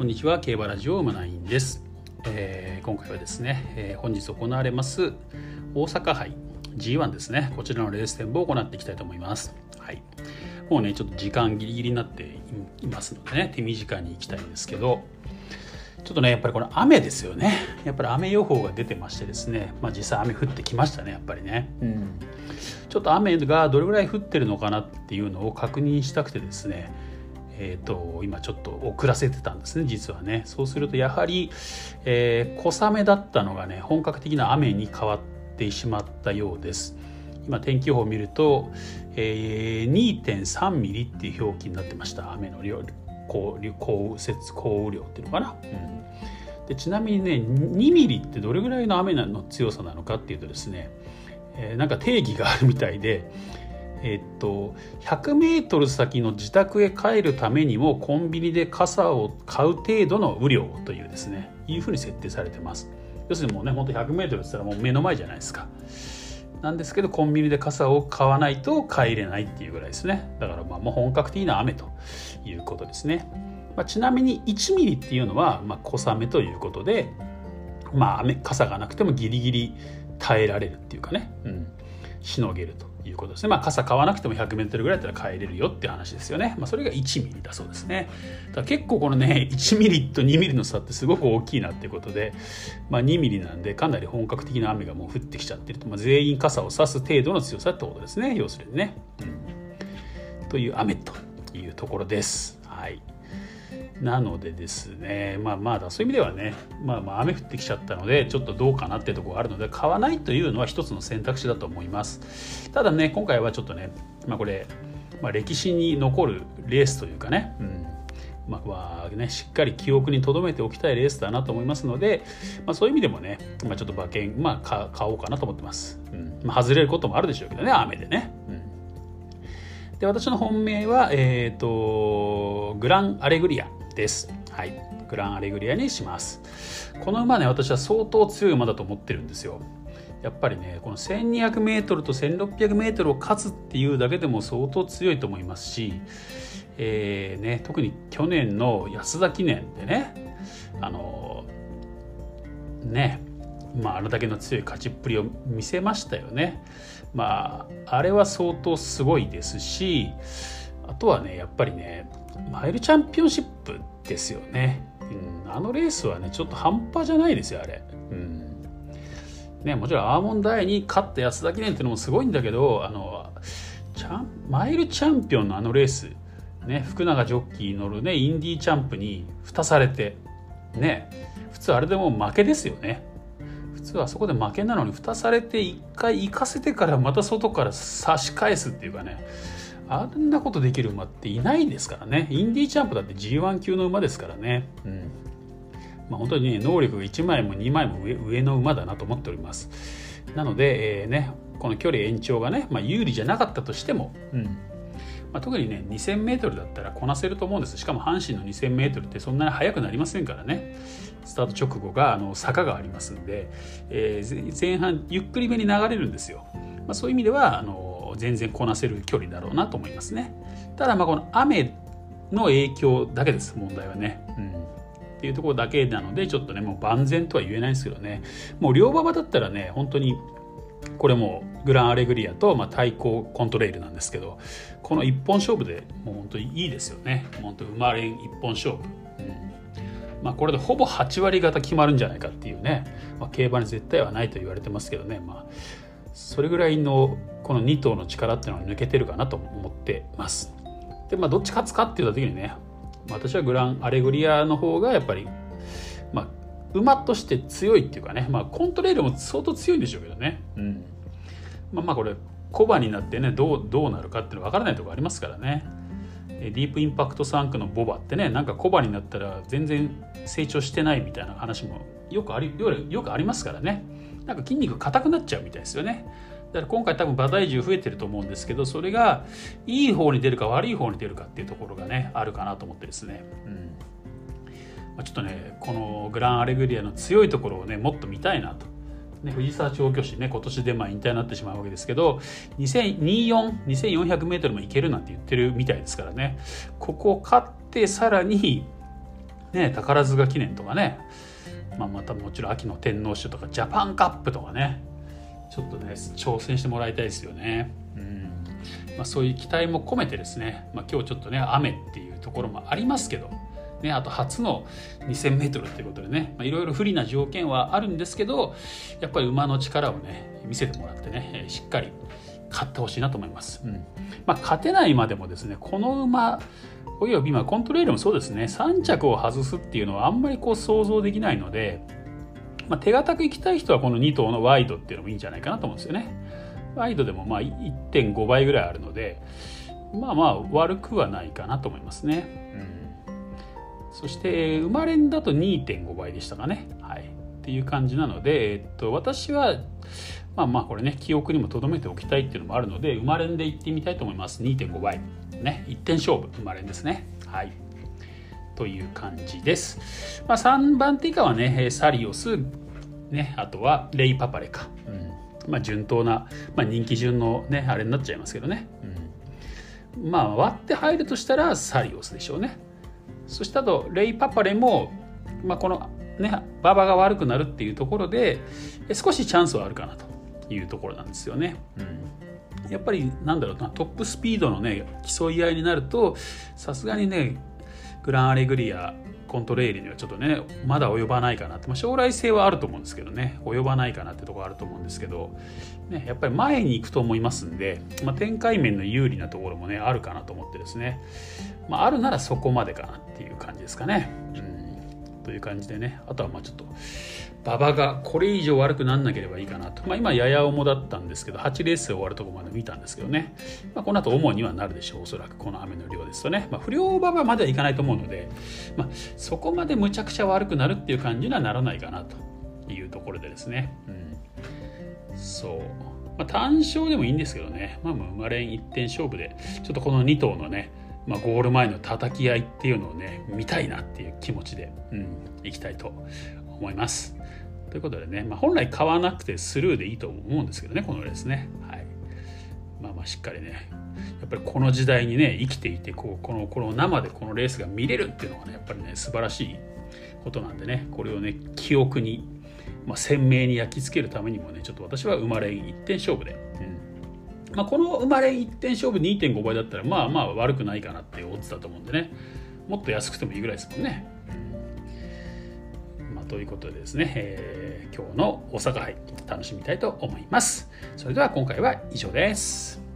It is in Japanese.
こんにちは競馬ラジオ馬ナインです、えー、今回はですね、えー、本日行われます大阪杯 G1 ですね。こちらのレース展望を行っていきたいと思います。はい。もうねちょっと時間ギリギリになっていますのでね手短に行きたいんですけどちょっとねやっぱりこの雨ですよね。やっぱり雨予報が出てましてですねまあ実際雨降ってきましたねやっぱりね。うん。ちょっと雨がどれぐらい降ってるのかなっていうのを確認したくてですねえーと、今ちょっと遅らせてたんですね実はね。そうするとやはり、えー、小雨だったのがね本格的な雨に変わってしまったようです。今天気予報を見ると、えー、2.3ミリっていう表記になってました。雨の量降降雪降雨量っていうのかな、うん、でちなみにね2ミリってどれぐらいの雨の強さなのかっていうとですね、えー、なんか定義があるみたいでえっと、100メートル先の自宅へ帰るためにもコンビニで傘を買う程度の雨量というですねいうふうに設定されてます。要するにもうねほんと100メートルって言ったらもう目の前じゃないですか。なんですけどコンビニで傘を買わないと帰れないっていうぐらいですね。だからまあもう本格的な雨ということですね、まあ、ちなみに1ミリっていうのはまあ小雨ということでまあ雨傘がなくてもギリギリ耐えられるっていうかね、うん、しのげると。いうことですね。まあ、傘買わなくても 100m ぐらいだったら帰れるよって話ですよね。まあ、それが1ミリだそうですね。だ結構このね、1ミリと2ミリの差ってすごく大きいなっていうことで、まあ、2ミリなんでかなり本格的な雨がもう降ってきちゃってると、まあ、全員傘を差す程度の強さってことですね。要するにね。うん、という雨というところです。はい。なのでですね、まあまだそういう意味ではね、まあまあ雨降ってきちゃったので、ちょっとどうかなっていうところがあるので、買わないというのは一つの選択肢だと思います。ただね、今回はちょっとね、まあこれ、まあ、歴史に残るレースというかね、うんまあね、しっかり記憶に留めておきたいレースだなと思いますので、まあ、そういう意味でもね、まあ、ちょっと馬券、まあ、買おうかなと思ってます。うんまあ、外れることもあるでしょうけどね、雨でね。うん、で私の本命は、えーとグランアレグリアです。はい。グランアレグリアにします。この馬ね、私は相当強い馬だと思ってるんですよ。やっぱりね、この 1200m と 1600m を勝つっていうだけでも相当強いと思いますし、えーね、特に去年の安田記念でね、あのね、まあ、あれだけの強い勝ちっぷりを見せましたよね。まあ、あれは相当すごいですし、あとはね、やっぱりね、マイルチャンピオンシップですよね。うん、あのレースはね、ちょっと半端じゃないですよ、あれ。うんね、もちろんアーモンドアイに勝った安田記念っていうのもすごいんだけど、あの、チャンマイルチャンピオンのあのレース、ね、福永ジョッキー乗るね、インディーチャンプに蓋されて、ね、普通あれでも負けですよね。普通はそこで負けなのに蓋されて一回行かせてからまた外から差し返すっていうかね。あんなことできる馬っていないんですからね。インディーチャンプだって G1 級の馬ですからね、うん。まあ、本当にね能力が1枚も2枚も上上の馬だなと思っております。なので、えー、ね、この距離延長がね、まあ、有利じゃなかったとしても、うん。まあ、特にね 2000m だったらこなせると思うんです。しかも阪神の 2000m ってそんなに速くなりませんからね。スタート直後があの坂がありますんで、えー、前半ゆっくりめに流れるんですよ、まあ、そういう意味ではあの全然こなせる距離だろうなと思いますね。ただまあこの雨の影響だけです。問題はね。うん。っていうところだけなのでちょっとねもう万全とは言えないんですけどね。もう両馬場だったらね本当にこれもグランアレグリアと、まあ、対抗コントレイルなんですけどこの一本勝負でもう本当にいいですよね。本当馬連一本勝負、うん。まあ、これでほぼ8割方決まるんじゃないかっていうね、まあ、競馬に絶対はないと言われてますけどね、まあ、それぐらいのこの2頭の力っていうのは抜けてるかなと思ってます。でまあどっち勝つかって言った時にね私はグランアレグリアの方がやっぱり、まあ、馬として強いっていうかね、まあ、コントレールも相当強いんでしょうけどね。うん。まあ、まあこれコバになってねどうどうなるかっていうの分からないところありますからね。ディープインパクト3区のボバってねなんかコバになったら全然成長してないみたいな話もよくありよくありますからね。なんか筋肉硬くなっちゃうみたいですよね。だから今回多分馬体重増えてると思うんですけどそれがいい方に出るか悪い方に出るかっていうところがねあるかなと思ってですね、うんまあ、ちょっとねこのグランアレグリアの強いところをねもっと見たいなと。ね、藤沢調教師ね今年でまあ引退になってしまうわけですけど2400 2400m もいけるなんて言ってるみたいですからねここを勝ってさらにね、宝塚記念とかね、まあ、またもちろん秋の天皇賞とかジャパンカップとかねちょっとね挑戦してもらいたいですよね。うんまあ、そういう期待も込めてですね、まあ、今日ちょっとね雨っていうところもありますけど、ね、あと初の 2,000m っていうことでねいろいろ不利な条件はあるんですけどやっぱり馬の力をね見せてもらってねしっかり勝ってほしいなと思います。うんまあ、勝てないまでもですねこの馬および今コントレールもそうですね3着を外すっていうのはあんまりこう想像できないので、まあ、手堅くいきたい人はこの2頭のワイドっていうのもいいんじゃないかなと思うんですよね。ワイドでもまあ1.5倍ぐらいあるのでまあまあ悪くはないかなと思いますね。うん、そして生まれんだと2.5倍でしたかね。はい、っていう感じなので、えっと、私はまあまあこれね記憶にも留めておきたいっていうのもあるので生まれんでいってみたいと思います。2.5倍。ね。1点勝負。生まれんですね。はい。という感じです、まあ、3番手以下はねサリオス。ね。あとはレイパパレか、うん。まあ、順当な、まあ、人気順のねあれになっちゃいますけどね、うん、まあ割って入るとしたらサリオスでしょうね。そしてあとレイパパレも、まあ、このね馬場が悪くなるっていうところで少しチャンスはあるかなというところなんですよね。うん、やっぱりなんだろうなトップスピードのね競い合いになるとさすがにねグランアレグリアコントレールにはちょっとねまだ及ばないかなって、まあ、将来性はあると思うんですけどね。及ばないかなってところあると思うんですけど、ね、やっぱり前に行くと思いますんで、まあ、展開面の有利なところもねあるかなと思ってですね、まあ、あるならそこまでかなっていう感じですかね。という感じでね。あとはまあちょっと馬場がこれ以上悪くなんなければいいかなと、まあ、今やや重だったんですけど8レース終わるところまで見たんですけどね、まあ、この後主にはなるでしょう。おそらくこの雨の量ですとね、まあ、不良馬場まではいかないと思うので、まあ、そこまでむちゃくちゃ悪くなるっていう感じにはならないかなと。いうところでですね、うん、そう。まあ、単勝でもいいんですけどね、まあ、生まれん1点勝負でちょっとこの2頭のねまあ、ゴール前の叩き合いっていうのをね見たいなっていう気持ちで、うん、いきたいと思います。ということでね、まあ、本来買わなくてスルーでいいと思うんですけどねこのレースね。はい、まあまあしっかりねやっぱりこの時代にね生きていてこうこのこの生でこのレースが見れるっていうのがねやっぱりね素晴らしいことなんでねこれをね記憶に、まあ、鮮明に焼き付けるためにもねちょっと私は生まれ一点勝負で、うんまあ、この生まれ1点勝負2.5倍だったらまあまあ悪くないかなって思ってたと思うんでねもっと安くてもいいぐらいですもんね。まあ、ということでですね、えー、今日の大阪杯楽しみたいと思います。それでは今回は以上です。